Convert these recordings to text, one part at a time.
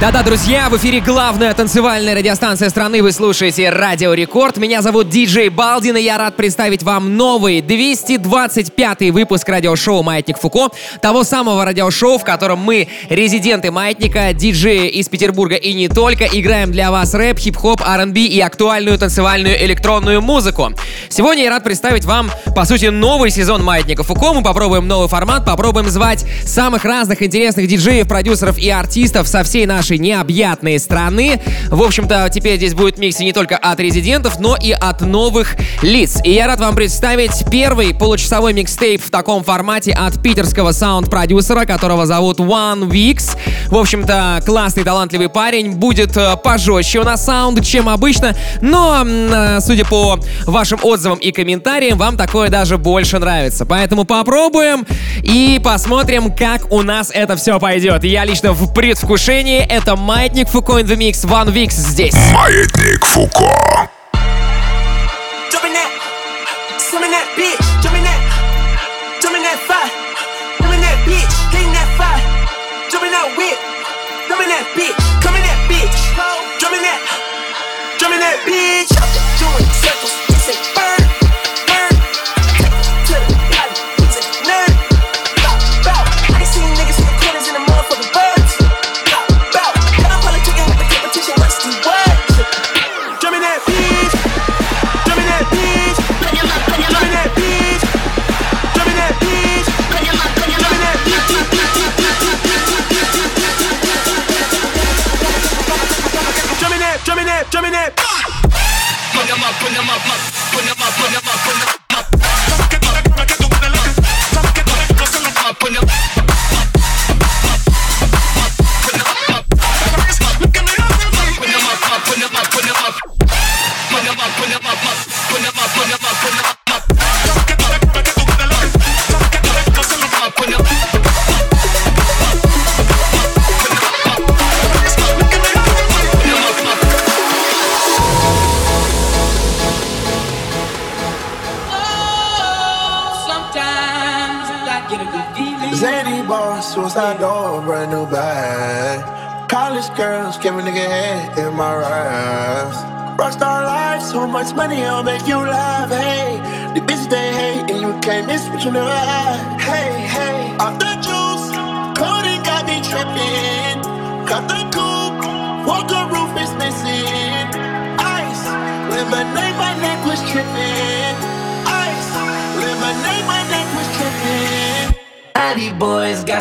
Да-да, друзья, в эфире главная танцевальная радиостанция страны. Вы слушаете Радио Рекорд. Меня зовут Диджей Балдин, и я рад представить вам новый 225 выпуск радиошоу «Маятник Фуко». Того самого радиошоу, в котором мы, резиденты Маятника, диджеи из Петербурга и не только, играем для вас рэп, хип-хоп, R&B и актуальную танцевальную электронную музыку. Сегодня я рад представить вам, по сути, новый сезон Маятника Фуко. Мы попробуем новый формат, попробуем звать самых разных интересных диджеев, продюсеров и артистов со всей нашей необъятной страны. В общем-то, теперь здесь будет микс не только от резидентов, но и от новых лиц. И я рад вам представить первый получасовой микстейп в таком формате от питерского саунд-продюсера, которого зовут One Weeks. В общем-то, классный, талантливый парень. Будет э, пожестче у нас саунд, чем обычно, но, э, судя по вашим отзывам и комментариям вам такое даже больше нравится. Поэтому попробуем и посмотрим, как у нас это все пойдет. Я лично в предвкушении. Это Маятник Фуко in the Mix, One Weeks здесь. Маятник Фуко. Drumming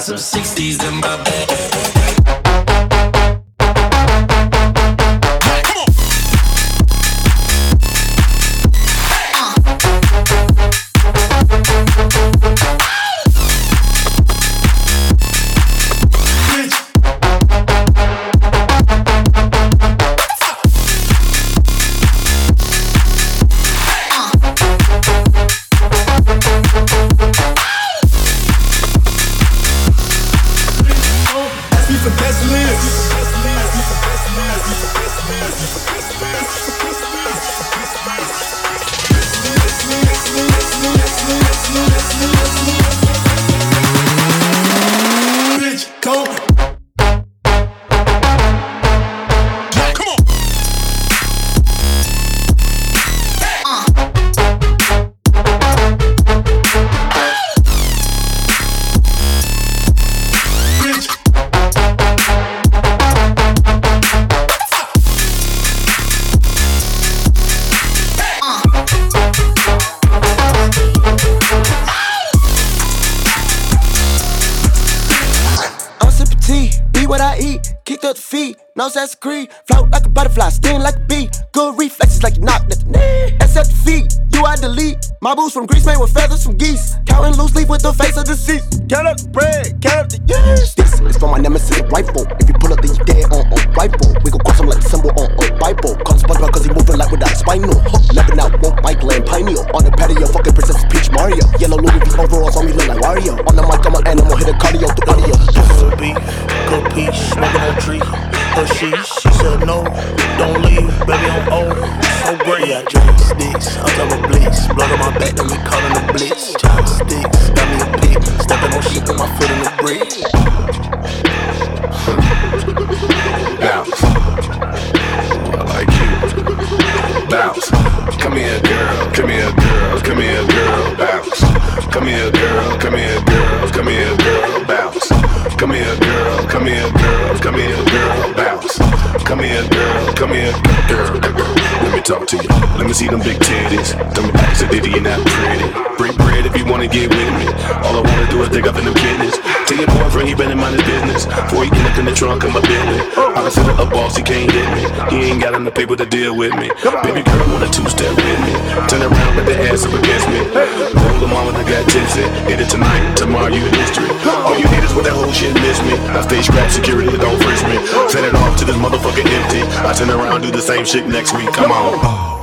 some 60s in my Before he get up in the trunk of my Bentley. I consider a boss, he can't get me. He ain't got enough paper to deal with me. Baby girl want a two-step with me. Turn around, put the ass up against me. Roll the mama that got tipsy. Hit it tonight, tomorrow you in history. All you need is with that whole shit miss me. I stay scrap security, don't frisk me. Send it off to this motherfucker empty. I turn around, do the same shit next week. Come on.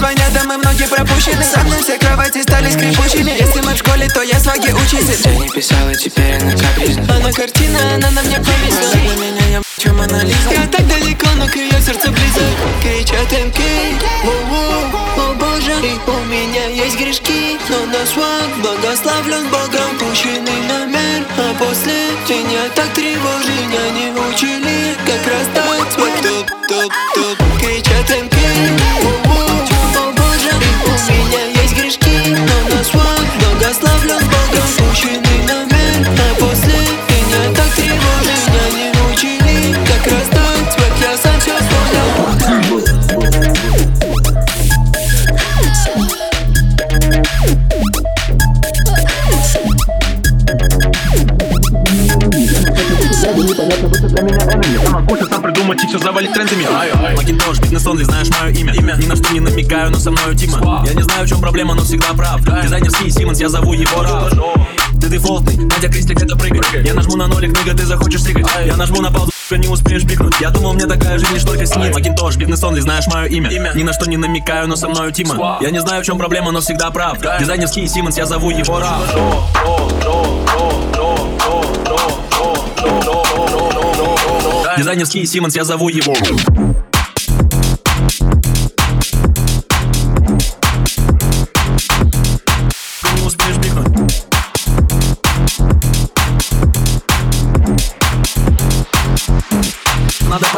Звонят домой, многие пропущены. Со мной все кровати стали скрипучими. Если мы в школе, то я сваги учитель. Я не писала, теперь она капризна Она картина, она на мне повисла. Для меня я чем Лиза Я так далеко, но к ее сердцу близок. Кричат МК О боже, и у меня есть грешки Но на свой благословлен Богом Пущенный номер А после меня так тревожит Меня не учили, как расстать свой Туп-туп-туп Кричат но со мною Тима Я не знаю, в чем проблема, но всегда прав. Дизайнерский Симмонс, я зову его Раф. Ты дефолтный, Надя Кристик, это прыгай Я нажму на нолик, книга, ты захочешь сигать Я нажму на паузу, не успеешь пикнуть. Я думал, мне такая жизнь лишь только снится Макинтош, бизнес-онли, знаешь мое имя. Ни на что не намекаю, но со мною Тима. Я не знаю, в чем проблема, но всегда прав. Дизайнерский Симмонс, я зову его Раф. Дизайнерский Симмонс, я зову его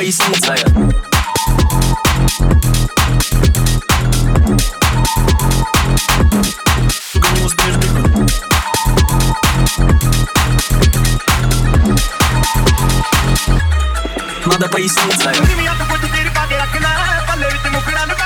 поясница Надо поясниться. Ты меня какой-то черепа, я кина, по левитему крану.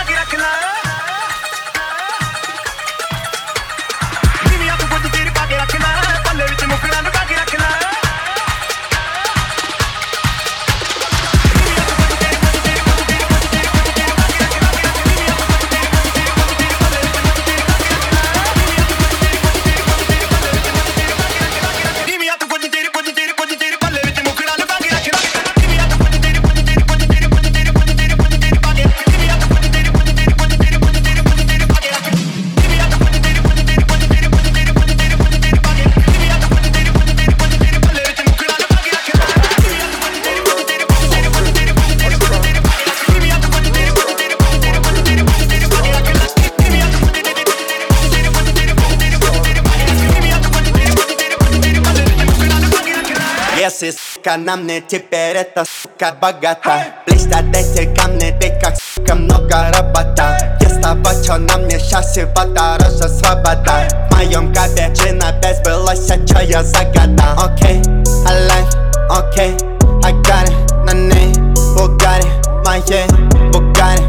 Сука, на мне теперь эта сука богата. Блестят эти камни, ты как сука много работа Я с тобой, чё на мне счастье, дороже свобода В моем капе джина без былось, а чё я загадал Окей, I like, окей, I got it На ней Bugatti, моей Bugatti,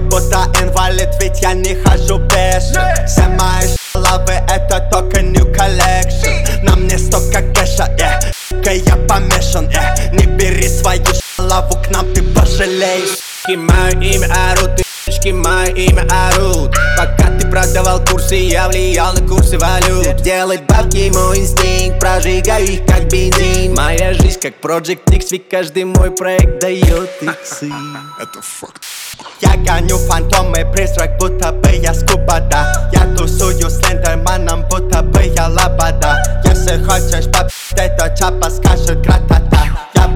будто инвалид, ведь я не хожу пешим Все мои шалавы это только new collection На мне столько кэша. Сука, я помешан, yeah. Не бери свою шалаву к нам, ты пожалеешь мое имя орут, ты мое имя орут Пока ты продавал курсы, я влиял на курсы валют. Делать бабки мой инстинкт, прожигаю их как бензин. Моя жизнь как Project X, ведь каждый мой проект дает иксы. Это факт. Я гоню фантомы, призрак, будто бы я скубада Я тусую с лендерманом, будто бы я лобода. Если хочешь попить, то чапа скажет гратата Я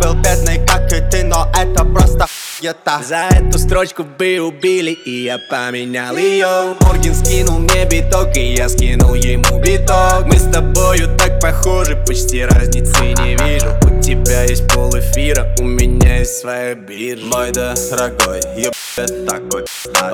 был бедный, как и ты, но это просто хуета. За эту строчку бы убили, и я поменял ее Моргин скинул мне биток, и я скинул ему биток. Мы с тобою так похожи, почти разницы не вижу. У тебя есть пол эфира, у меня есть своя биржа. Мой дорогой, еб такой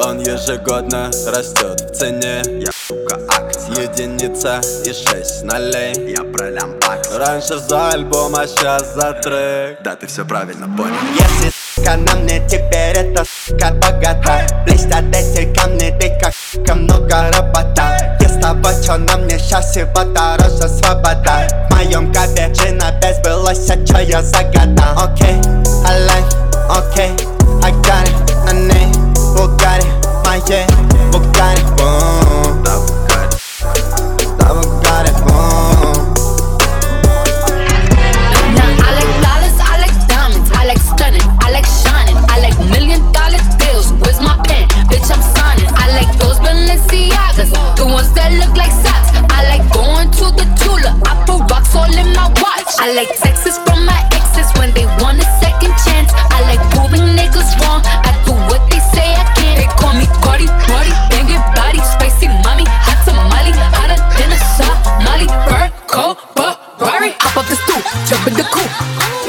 Он ежегодно растет в цене. Я сука акция Единица и шесть нолей. Я про лямбакс Раньше за альбом, а сейчас за трек. Да, ты все правильно понял. Если сука на мне теперь эта сука богата. Блестят эти камни, ты как сука много работа с тобой, чё на мне счастье, дороже свобода. В моем капе джина без былось, а чё я загадал Окей, I like, окей, I got it На ней Bugatti, моей Bugatti, воу. Balenciagas, the ones that look like socks. I like going to the Tula, I put rocks all in my watch. I like texts from my exes when they want a second chance. I like proving niggas wrong. I do what they say I can. They call me Cardi, Cardi, banging body, spicy mommy, hot tamale, hotter than a Somali. Bird, cold, Ferrari, hop up the stoop, jump in the coupe.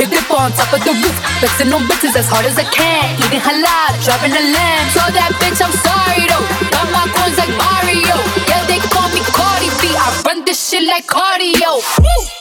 Hit dip on top of the roof, flexing on bitches as hard as I can. Eating halal, driving a lamb. So that bitch, I'm sorry though. Mario. Yeah, they call me Cardi B. I run this shit like cardio. Woo!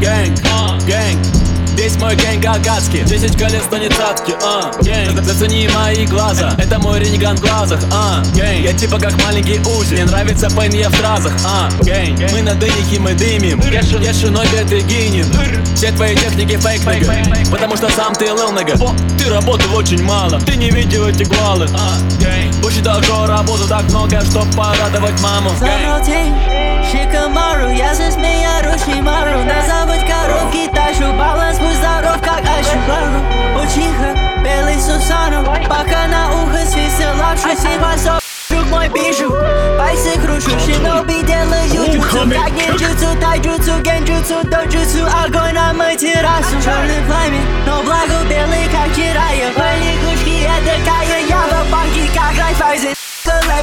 gang, gang. Весь мой гэнг агатский. Десять колес на нецатке, а Гэнг, зацени мои глаза. Это мой ренеган в глазах, а Гэнг, я типа как маленький Узи Мне нравится пейн, я в фразах, а Гэнг, мы на дынихе, мы дымим. Я, шу, я шиной бедегинин Все твои техники фейк, нога Потому что сам ты лыл, нога Ты работал очень мало. Ты не видел эти гвалы, а Гэнг, посчитал, что работу так много Чтоб порадовать маму, гэнг. Шикамару, я за змея Рушимару На завод коробки тащу, баланс будь здоров, как Ашибару Учиха, белый Сусану, пока на ухо свистел лапшу Сипасо, друг мой бижу, пальцы кручу Шиноби делаю джутсу, как нинджутсу, тайджутсу, генджутсу, доджутсу Огонь на мой террасу, черный пламя, но благо белый, как вчера Я по лягушке, это кая, я в банке, как райфайзен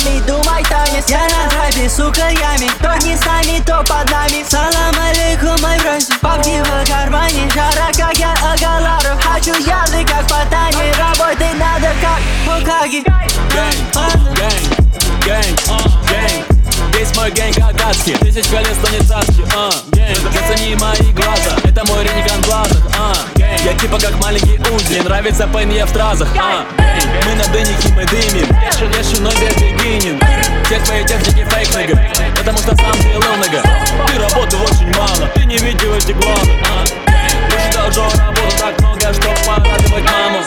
me думай танец Я на драйве, сука, ями То не с нами, то под нами. Салам алейкум, мой братья Бабки в кармане Жара, Гэнг, гэнг, гэнг, гэнг Весь мой гэнг агатский Тысяч колес, но не царский, а Гэнг, зацени мои глаза Это мой ренеган в глазах, а Гэнг, я типа как маленький Узи Мне нравится пейн, я в стразах а, Мы на дынике, мы дымим. Леши, леши, но без бигинин Все твои техники фейк, нога Потому что сам ты лыл, нога Ты работы очень мало Ты не видел эти главы а, должен работать так много, чтобы порадовать маму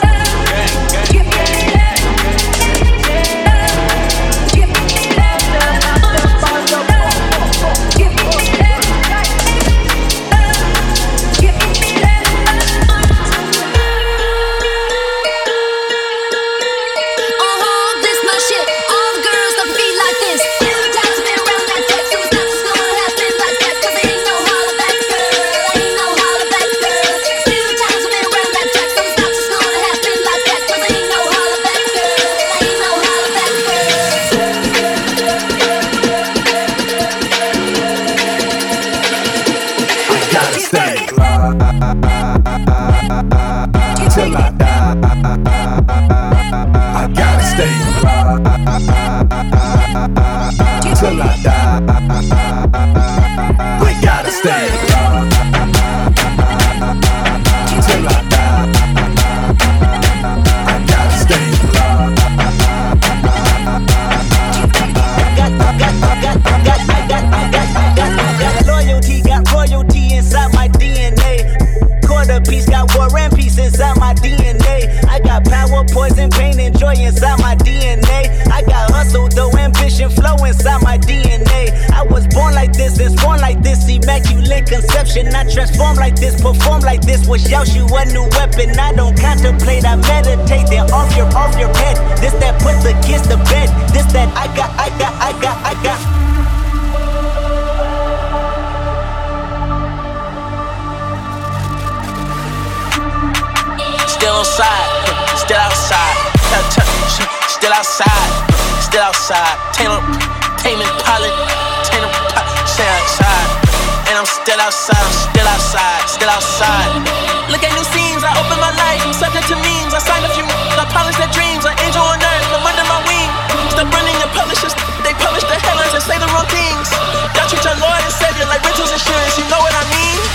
joy inside my DNA. I got hustle, though ambition flow inside my DNA. I was born like this, it's born like this, immaculate conception. I transform like this, perform like this. Was Yaoshu a new weapon? I don't contemplate, I meditate. Then off your, off your head. This that put the kids to bed. This that I got, I got, I got, I got. Still inside, still outside. Still outside, still outside. Taylor, Taman Pilot, Taylor Pilot, outside. And I'm still outside, still outside, still outside. Look at new scenes, I open my life, I'm subject to memes. I sign a few, I polish their dreams, an angel on earth, I'm under my wing. Stop running your publishers, they publish the headlines and say the wrong things. Y'all treat your Lord and Savior like rentals insurance, you know what I mean?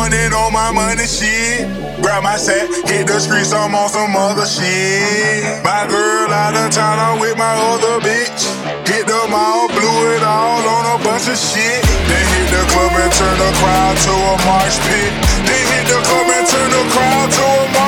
doing it on my money shit. Grab my sack, hit the streets, I'm on some other shit. My girl out of town, I'm with my other bitch. Hit the mall, blew it all on a bunch of shit. Then hit the club and turn the crowd to a marsh pit. Then hit the club and turn the crowd to a marsh pit.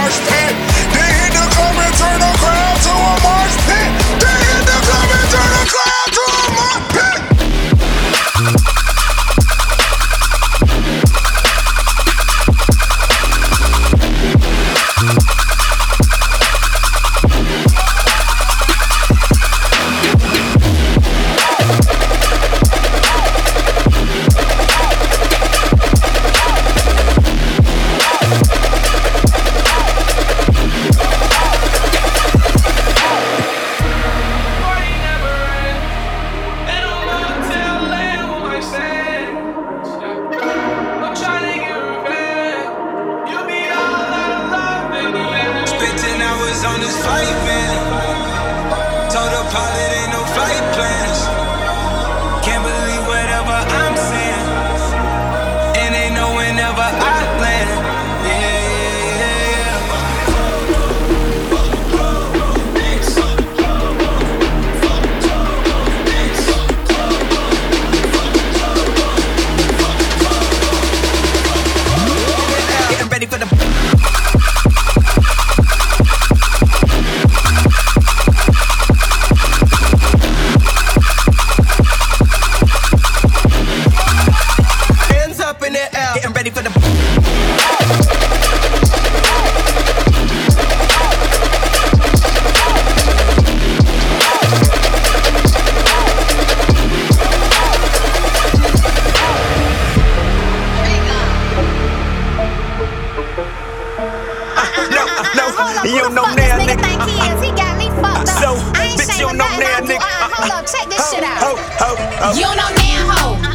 on no damn hoe.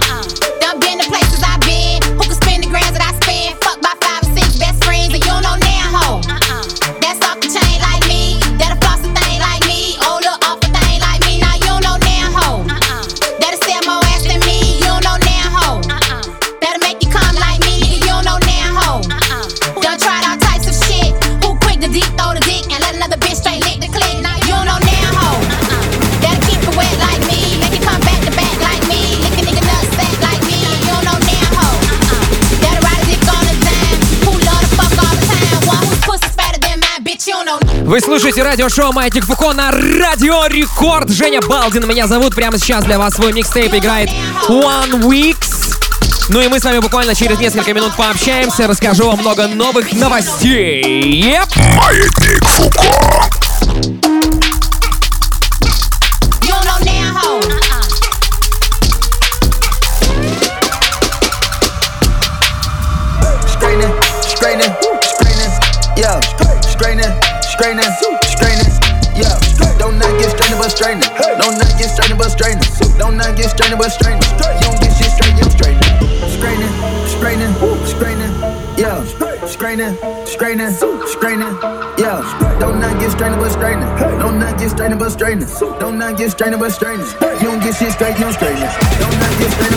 Вы слушаете радиошоу «Маятник Фуко» на Радио Рекорд. Женя Балдин меня зовут. Прямо сейчас для вас свой микстейп играет One Weeks. Ну и мы с вами буквально через несколько минут пообщаемся, расскажу вам много новых новостей. Yep. Маятник Фуко. straightening, straightening. Yeah, don't not get strained but straightening. Don't not get strained but straightening. Don't not get strained but straightening. You don't get shit straight, you don't it. Don't not get strained.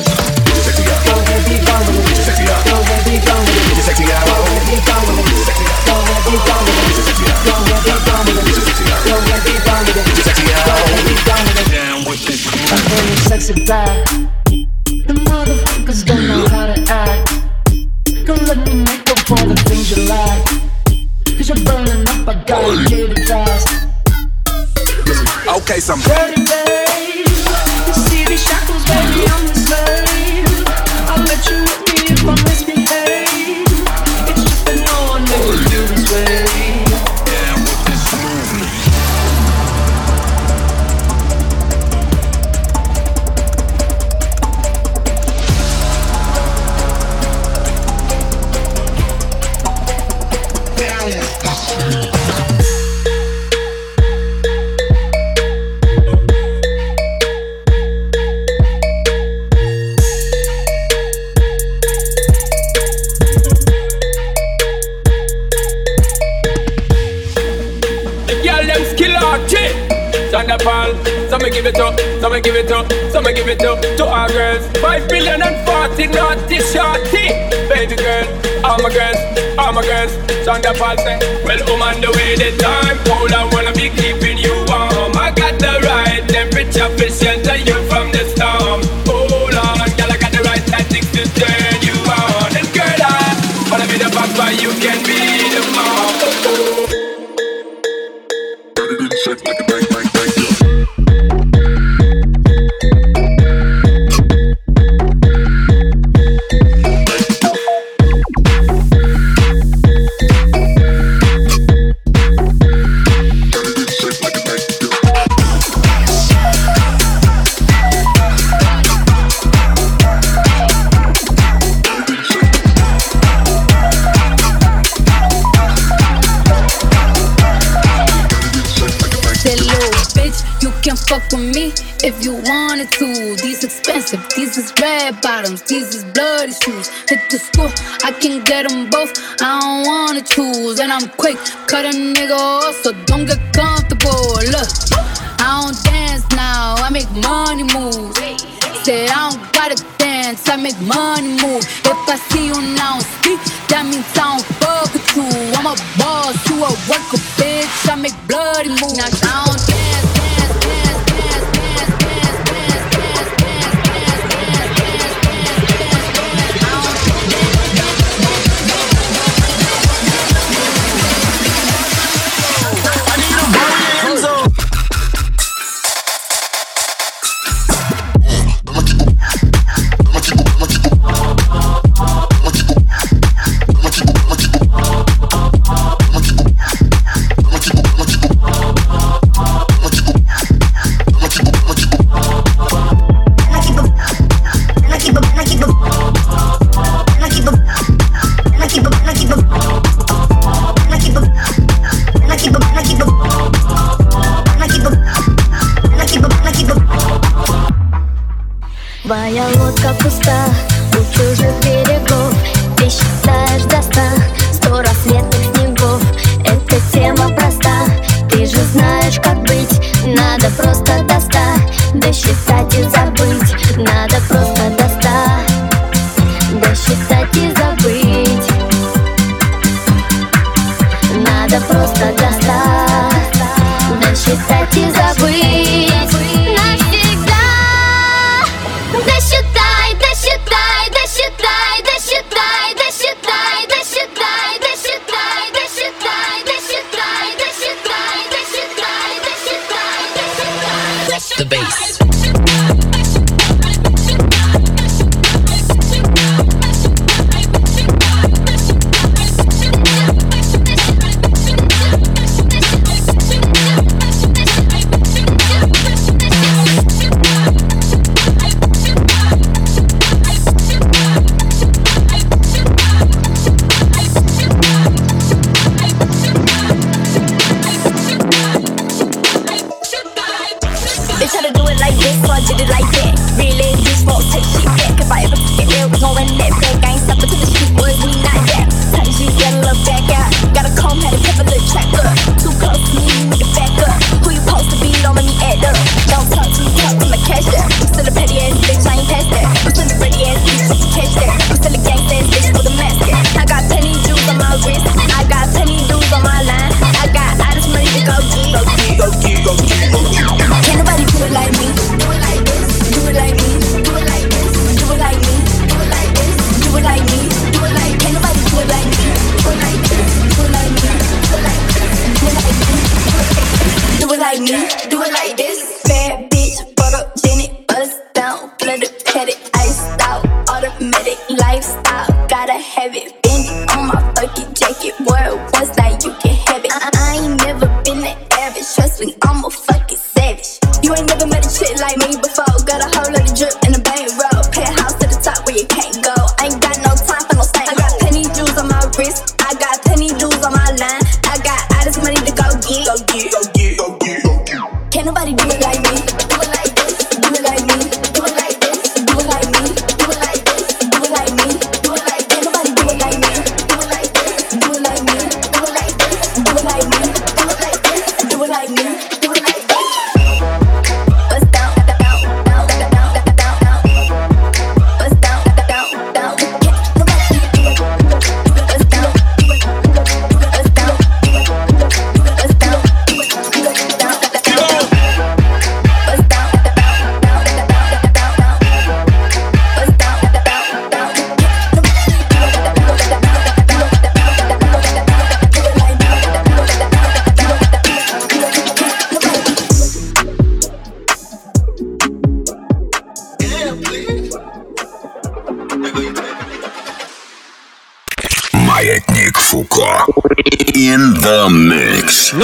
it back. The motherfuckers don't know how to act. Come let me make up all the things you like. Cause you're burning up, I gotta get it fast. Okay, so I'm. bottoms, these is bloody shoes. Hit the school, I can get them both. I don't wanna choose, and I'm quick. Cut a nigga off, so don't get comfortable. Look, I don't dance now, I make money moves. Said I don't gotta dance, I make money move. If I see you now speak, that means I don't fuck with you. I'm a boss, you a worker, bitch. I make bloody moves.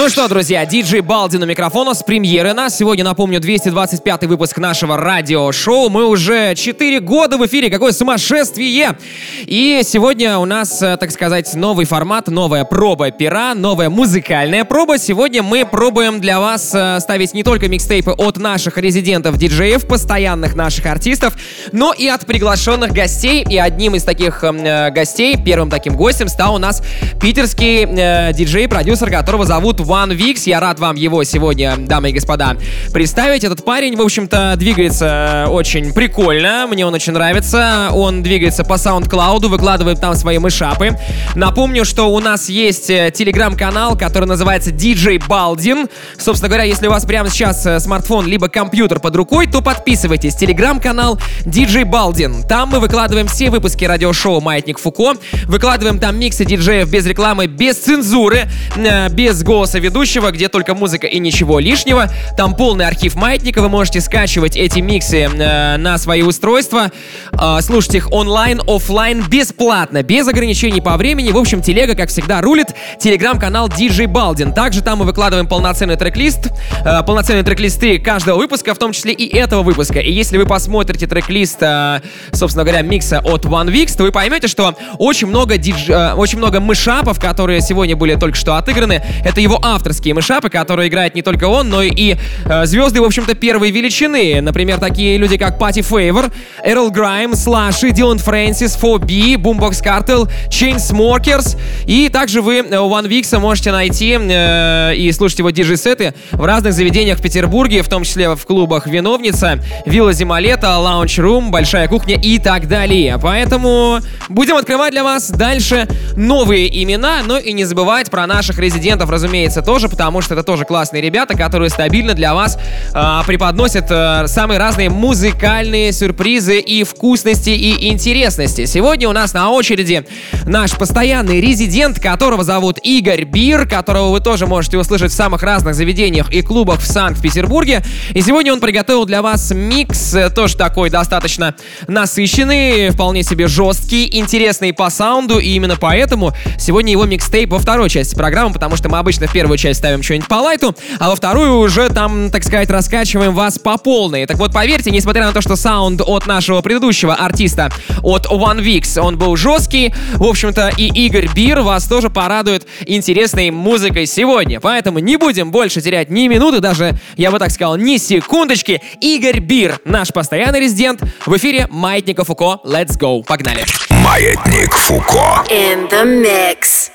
Ну что, друзья, диджей Балди на микрофона с премьеры нас. Сегодня, напомню, 225 выпуск нашего радиошоу. Мы уже 4 года в эфире. Какое сумасшествие! И сегодня у нас, э, так сказать, новый формат, новая проба пера, новая музыкальная проба. Сегодня мы пробуем для вас э, ставить не только микстейпы от наших резидентов-диджеев, постоянных наших артистов, но и от приглашенных гостей. И одним из таких эм, э, гостей, первым таким гостем стал у нас питерский э, диджей-продюсер, которого зовут One Викс. Я рад вам его сегодня, дамы и господа, представить. Этот парень, в общем-то, двигается э, очень прикольно. Мне он очень нравится. Он двигается по SoundCloud выкладывает там свои мышапы. Напомню, что у нас есть э, телеграм-канал, который называется DJ Baldin. Собственно говоря, если у вас прямо сейчас э, смартфон либо компьютер под рукой, то подписывайтесь. Телеграм-канал DJ Baldin. Там мы выкладываем все выпуски радиошоу «Маятник Фуко». Выкладываем там миксы диджеев без рекламы, без цензуры, э, без голоса ведущего, где только музыка и ничего лишнего. Там полный архив Маятника. Вы можете скачивать эти миксы на свои устройства, э, слушать их онлайн, офлайн, бесплатно, без ограничений по времени. В общем, телега, как всегда, рулит. Телеграм-канал DJ Baldin. Также там мы выкладываем полноценный трек-лист, э, полноценные трек-листы каждого выпуска, в том числе и этого выпуска. И если вы посмотрите трек-лист, э, собственно говоря, микса от One Weeks, то вы поймете, что очень много, дидж... э, очень много мышапов, которые сегодня были только что отыграны, это его авторские мышапы, которые играет не только он, но и э, звезды, в общем-то, первой величины. Например, такие люди, как Пати Фейвор, Эрл Грайм, Слаши, Дилан Фрэнсис, 4B, Boombox Cartel, Chainsmokers. И также вы э, у One Weeks можете найти э, и слушать его диджей-сеты в разных заведениях в Петербурге, в том числе в клубах «Виновница», «Вилла Зималета», «Лаунч Рум», «Большая кухня» и так далее. Поэтому будем открывать для вас дальше новые имена, но и не забывать про наших резидентов, разумеется, тоже, потому что это тоже классные ребята, которые стабильно для вас э, преподносят э, самые разные музыкальные сюрпризы и вкусности и интересности. Сегодня у нас на очереди наш постоянный резидент, которого зовут Игорь Бир, которого вы тоже можете услышать в самых разных заведениях и клубах в Санкт-Петербурге. И сегодня он приготовил для вас микс, э, тоже такой достаточно насыщенный, вполне себе жесткий, интересный по саунду, и именно поэтому сегодня его микстейп во второй части программы, потому что мы обычно в первую часть ставим что-нибудь по лайту, а во вторую уже там, так сказать, раскачиваем вас по полной. Так вот, поверьте, несмотря на то, что саунд от нашего предыдущего артиста, от One Weeks, он был жесткий, в общем-то, и Игорь Бир вас тоже порадует интересной музыкой сегодня. Поэтому не будем больше терять ни минуты, даже, я бы так сказал, ни секундочки. Игорь Бир, наш постоянный резидент, в эфире Маятника Фуко. Let's go. Погнали. Маятник Фуко. In the mix.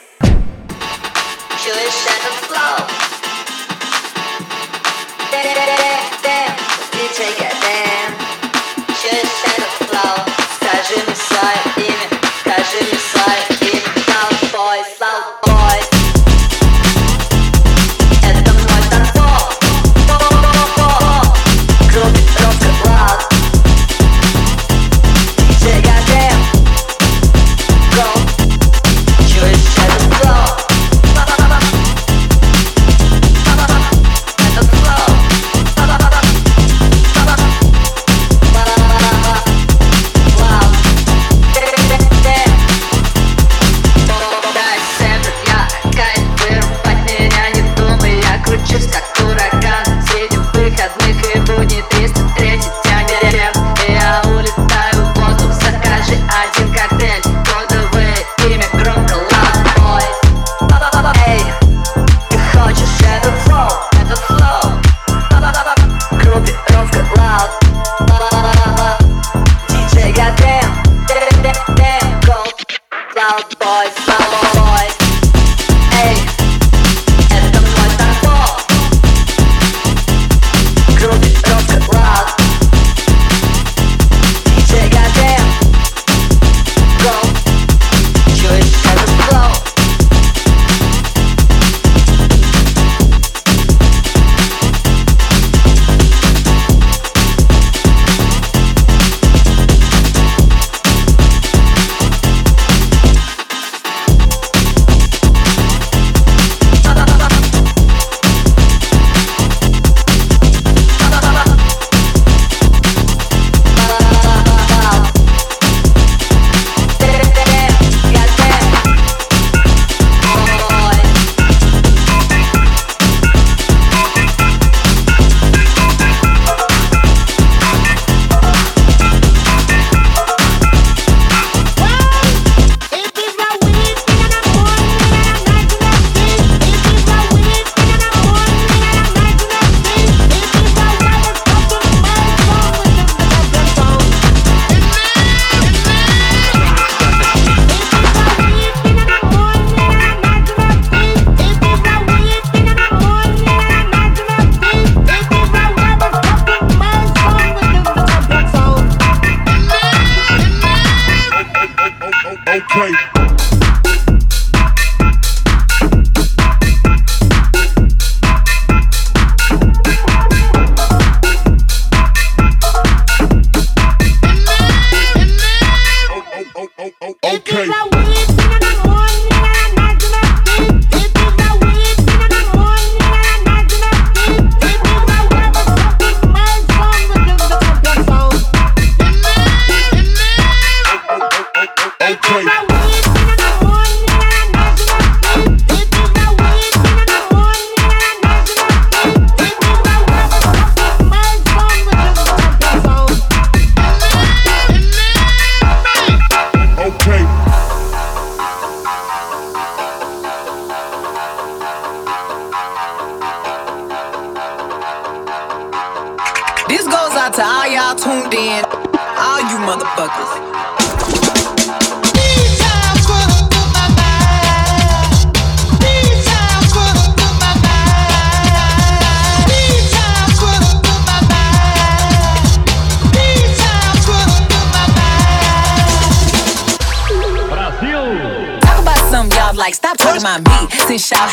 Скажи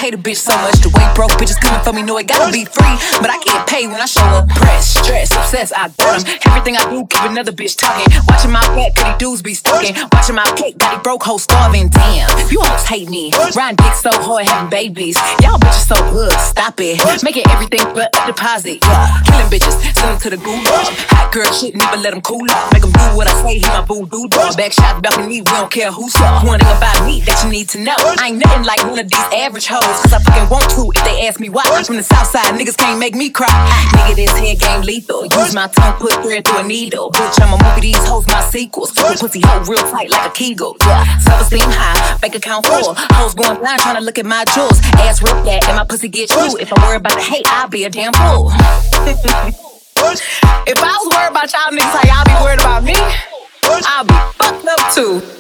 hate a bitch so much. The way broke bitches coming for me know it gotta be free. But I can't pay when I show up. Press, stress, obsessed, I got them. Everything I do, keep another bitch talking. Watching my back, cause dudes be stalking. Watching my cake, got these broke hoes starving. Damn, you hoes hate me. Riding dick so hard, having babies. Y'all bitches so good, stop it. Making everything but a deposit. Killing bitches, send them to the gulag. Hot girl shit, never let them cool off. Make them do what I say, he my voodoo dog. Back shot, balcony, we don't care who's up. One thing about me that you need to know. I ain't nothing like one of these average hoes. Cause I fucking want to if they ask me why. From the south side, niggas can't make me cry. Nigga, this head game lethal. Use my tongue, put thread through a needle. Bitch, I'ma movie these hoes my sequels. Keep a pussy hoe real tight like a kegel. Yeah, self-esteem high, bank account full. Hoes going blind trying to look at my jewels. Ass real fat and my pussy get true. If I worry about the hate, I'll be a damn fool. if I was worried about y'all niggas, how y'all be worried about me? I'll be fucked up too.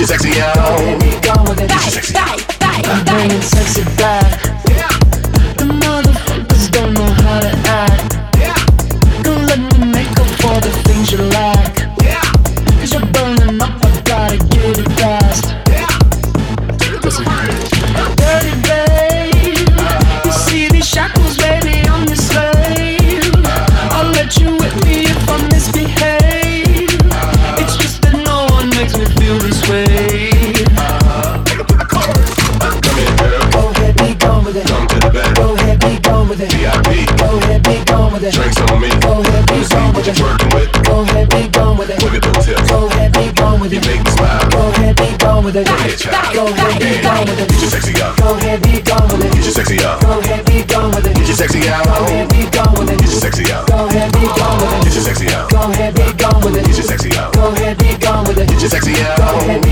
She's sexy out. with it. Go ahead, be gone with it. Get your sexy out. Go ahead, be gone with it. Get your sexy out. Go ahead, be gone with it. Get your sexy out. Go ahead, be gone with it. Get your sexy out. Go ahead, be gone with it. Get your sexy out. Go ahead, be gone with it. Get your sexy out. Go ahead, be gone with it. Get your sexy out. Go ahead, be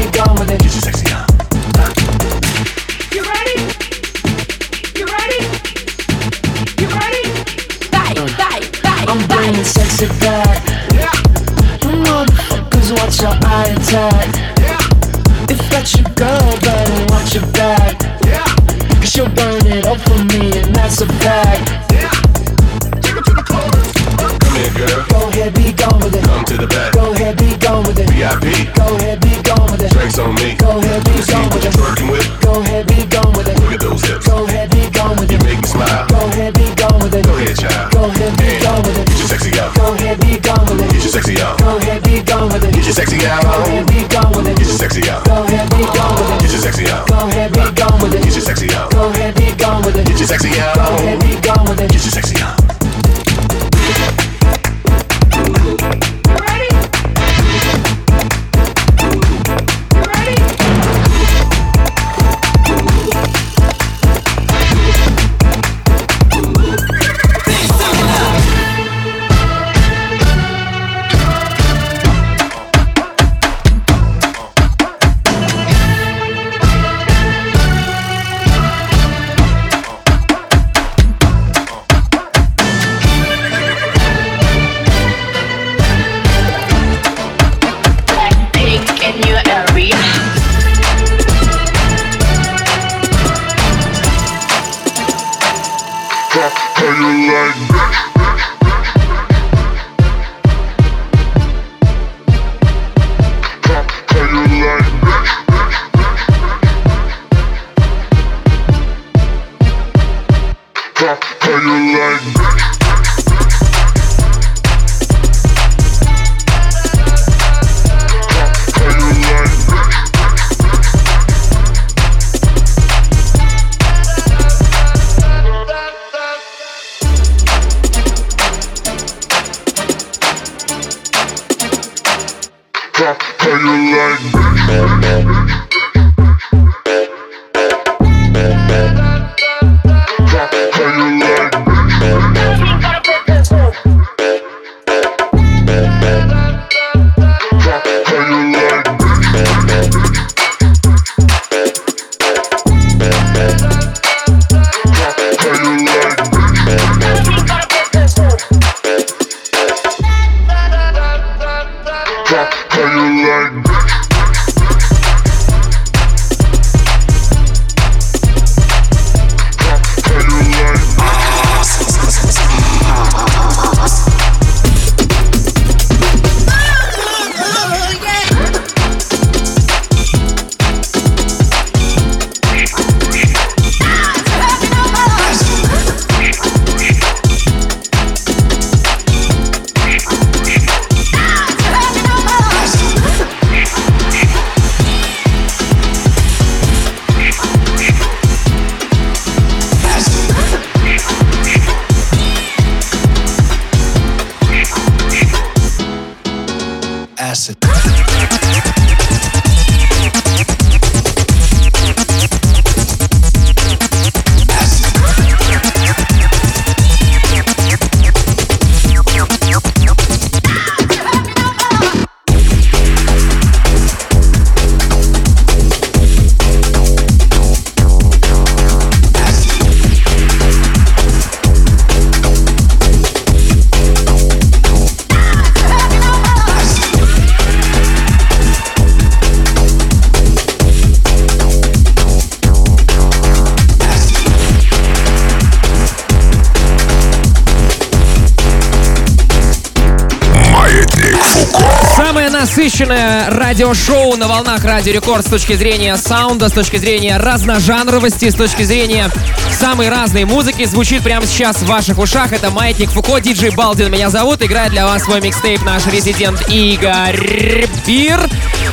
радиошоу на волнах Радио Рекорд с точки зрения саунда, с точки зрения разножанровости, с точки зрения самой разной музыки звучит прямо сейчас в ваших ушах. Это Маятник Фуко, диджей Балдин меня зовут. Играет для вас свой микстейп наш резидент Игорь Бир.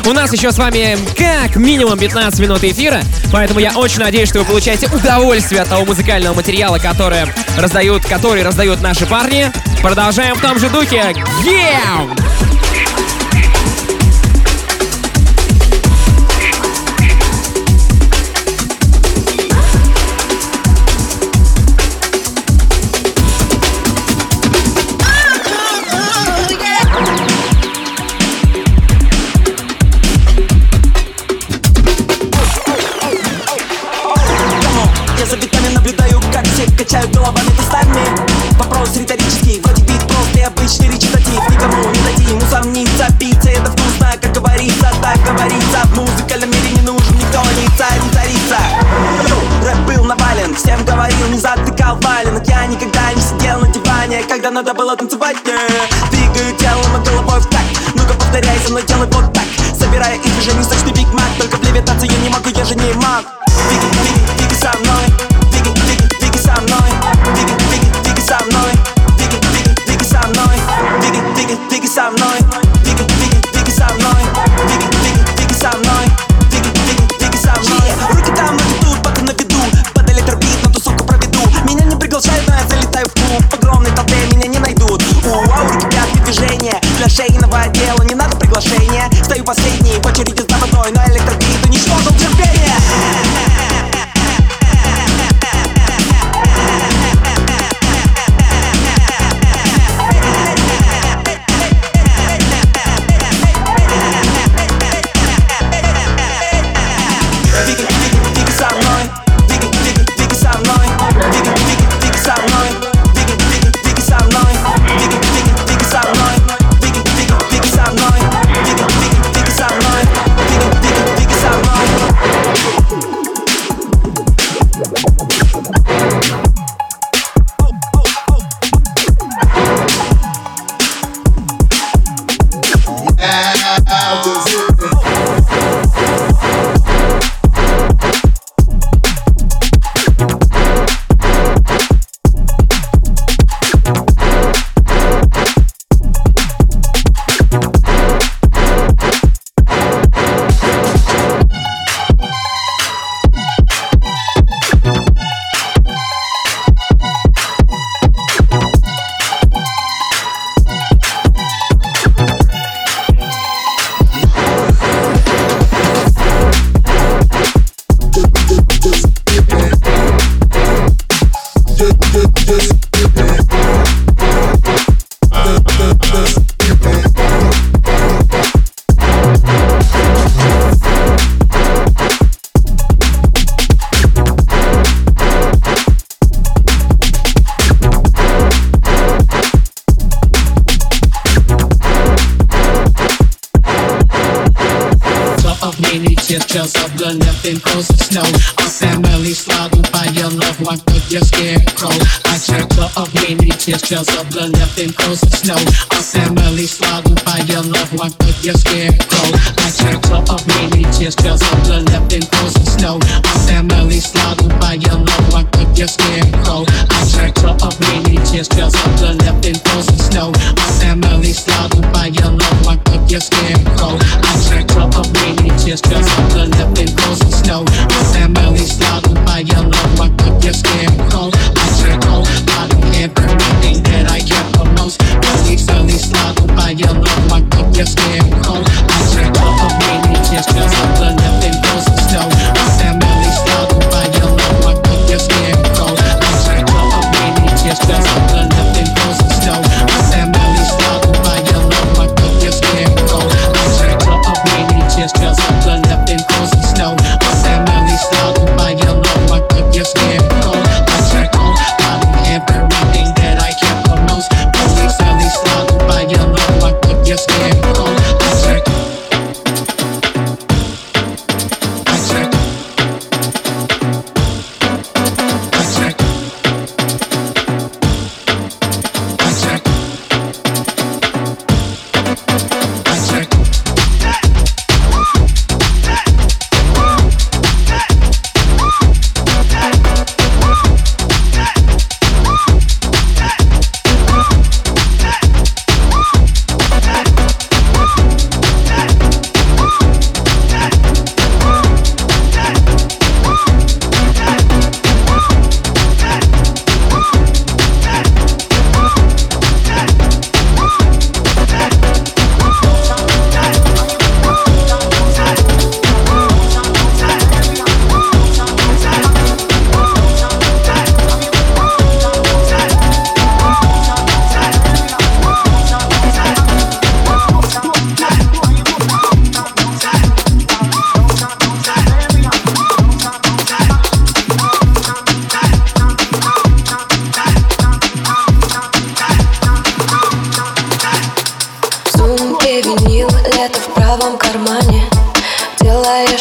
У нас еще с вами как минимум 15 минут эфира, поэтому я очень надеюсь, что вы получаете удовольствие от того музыкального материала, который раздают, который раздают наши парни. Продолжаем в том же духе. Yeah! надо было танцевать э. yeah. Двигаю телом и головой в такт Ну-ка повторяй за мной, делай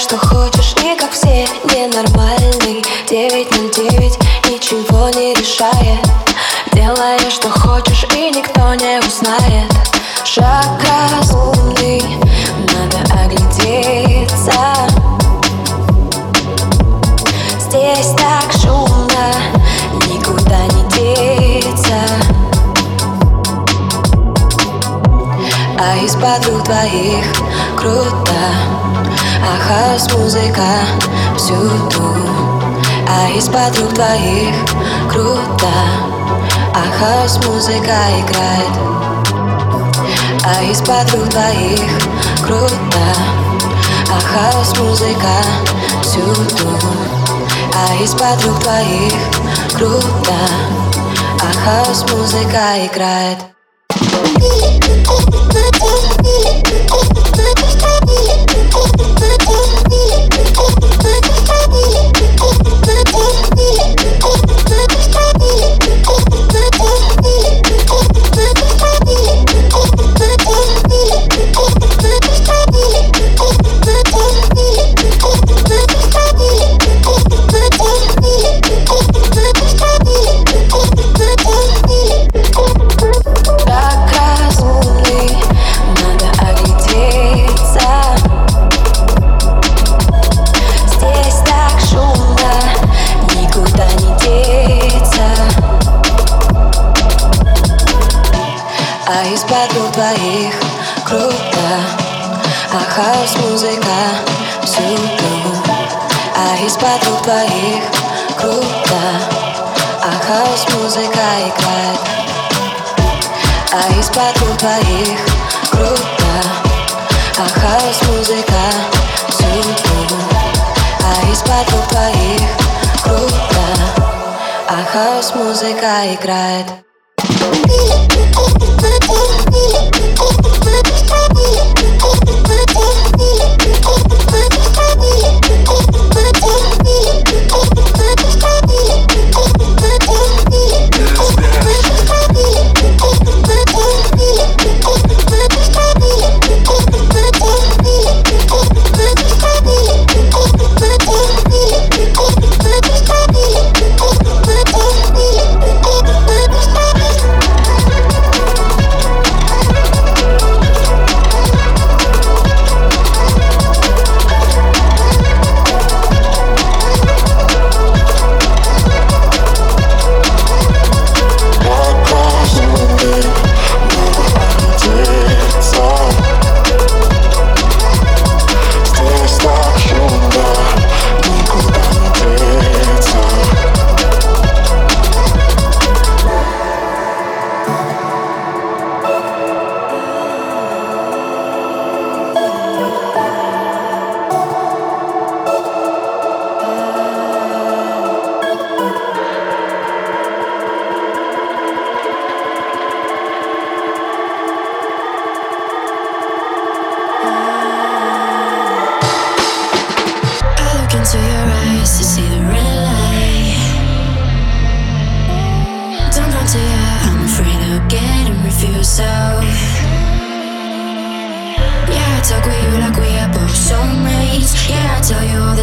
что хочешь И как все ненормальный Девять на девять Ничего не решает. Делаешь что хочешь И никто не узнает. Шаг разумный Надо оглядеться. Здесь так шумно Никуда не деться. А из подруг твоих круто. А хаос музыка всюду А из подруг твоих круто. А хаос музыка играет А из подруг твоих круто. А хаос музыка всюду А из подруг твоих круто. А хаос музыка играет. Так а из подруг твоих круто А хаос музыка всюду А из подруг твоих круто А хаос музыка играет. Здесь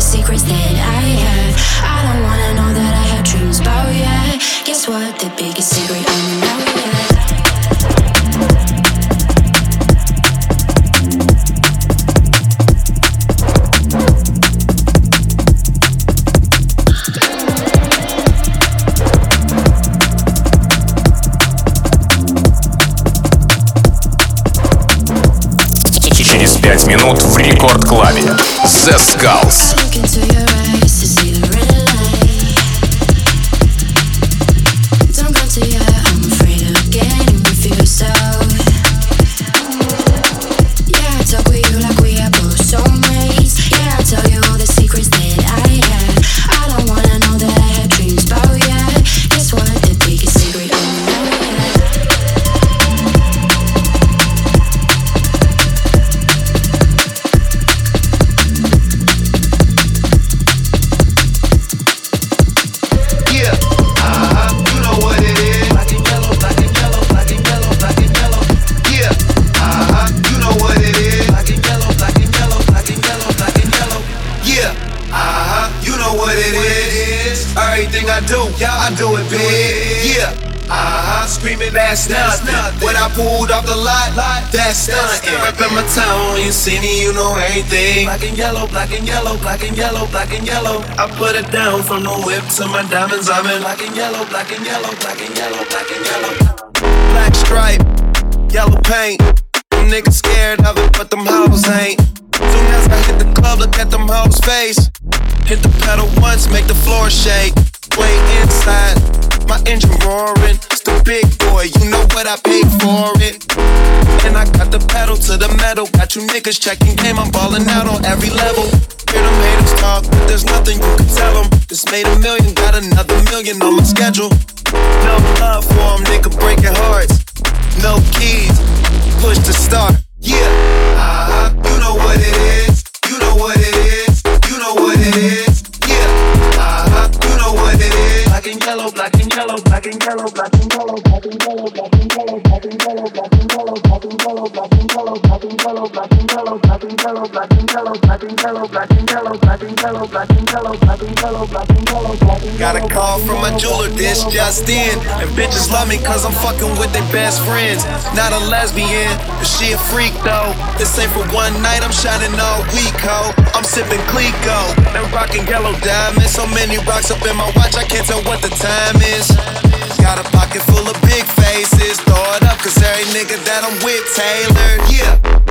the secrets that I have. I don't wanna know that I had dreams about you. Guess what? The biggest secret don't know yet. Через пять минут в Рекорд Клабе. The Skulls. to you. Nothing. Reppin' my town, you see me, you know everything. Black and yellow, black and yellow, black and yellow, black and yellow. I put it down from the whip to my diamonds. I'm in black and yellow, black and yellow, black and yellow, black and yellow. Black stripe, yellow paint. Them niggas scared of it, but them hoes ain't. Soon as I hit the club, look at them hoes' face. Hit the pedal once, make the floor shake. Way inside, my engine roaring. It's the big boy, you know what I paid for it. And I got the pedal to the metal. Got you niggas checking game, I'm balling out on every level. Hear them haters talk, but there's nothing you can tell them. Just made a million, got another million on my schedule. No love for them, nigga breaking hearts. No keys, push to start. Yeah, uh-huh. you know what it is. You know what it is. You know what it is. Yeah, uh-huh. you know what it is. Black and yellow, black and yellow, black and yellow, black and yellow, black and yellow, black and yellow, black and yellow, black and yellow, black and yellow, Blanco, Blanco, Blanco. Got a call from my jeweler, this just in. And bitches love me cause I'm fucking with their best friends. Not a lesbian, but she a freak though. This ain't for one night, I'm shining all week, ho. I'm sipping Clico and rocking yellow diamonds. So many rocks up in my watch, I can't tell what the time is. Got a pocket full of big faces. Throw it up, cause every nigga that I'm with tailored. Yeah,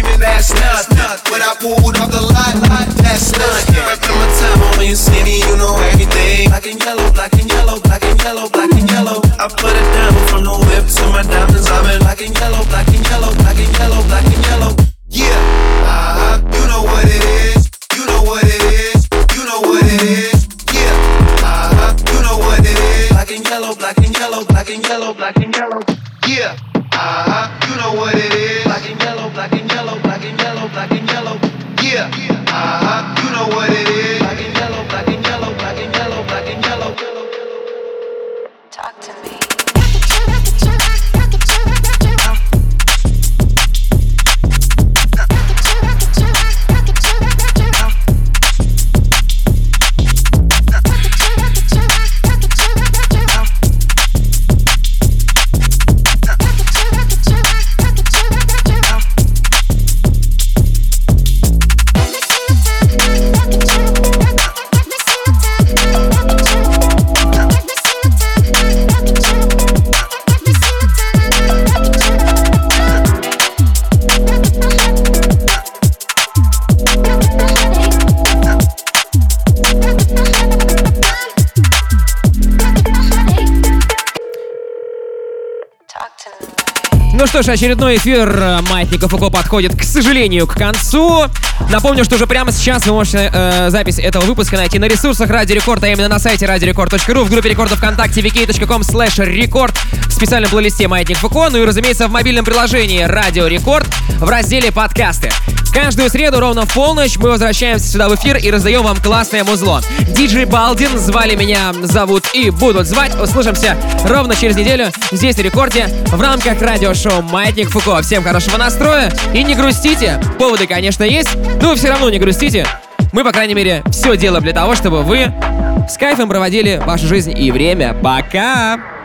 screaming that's nothing. When I pulled off the lot, that's nothing. Reppin' my town, when you see me, you know everything. Black and yellow, black and yellow, black and yellow, black and yellow. I put it down from the whip to my diamonds. I'm in black and yellow, black and yellow, black and yellow, black and yellow. Yeah, uh-huh, you know what it is. You know what it is. You know what it is. Yeah, uh-huh, you know what it is. Black and yellow, black and yellow, black and yellow, black and yellow. Yeah, uh-huh, you know what it is. Black and yellow, black and что ж, очередной эфир э, Маятника Фуко подходит, к сожалению, к концу. Напомню, что уже прямо сейчас вы можете э, запись этого выпуска найти на ресурсах Радио Рекорд, а именно на сайте радиорекорд.ру, в группе рекорда ВКонтакте, vk.com slash рекорд, в специальном плейлисте Маятник Фуко, ну и, разумеется, в мобильном приложении Радио Рекорд в разделе подкасты. Каждую среду ровно в полночь мы возвращаемся сюда в эфир и раздаем вам классное музло. Диджей Балдин, звали меня, зовут и будут звать. Услышимся ровно через неделю здесь на рекорде в рамках радиошоу Маятник Фуко. Всем хорошего настроя и не грустите. Поводы, конечно, есть, но все равно не грустите. Мы, по крайней мере, все делаем для того, чтобы вы с кайфом проводили вашу жизнь и время. Пока!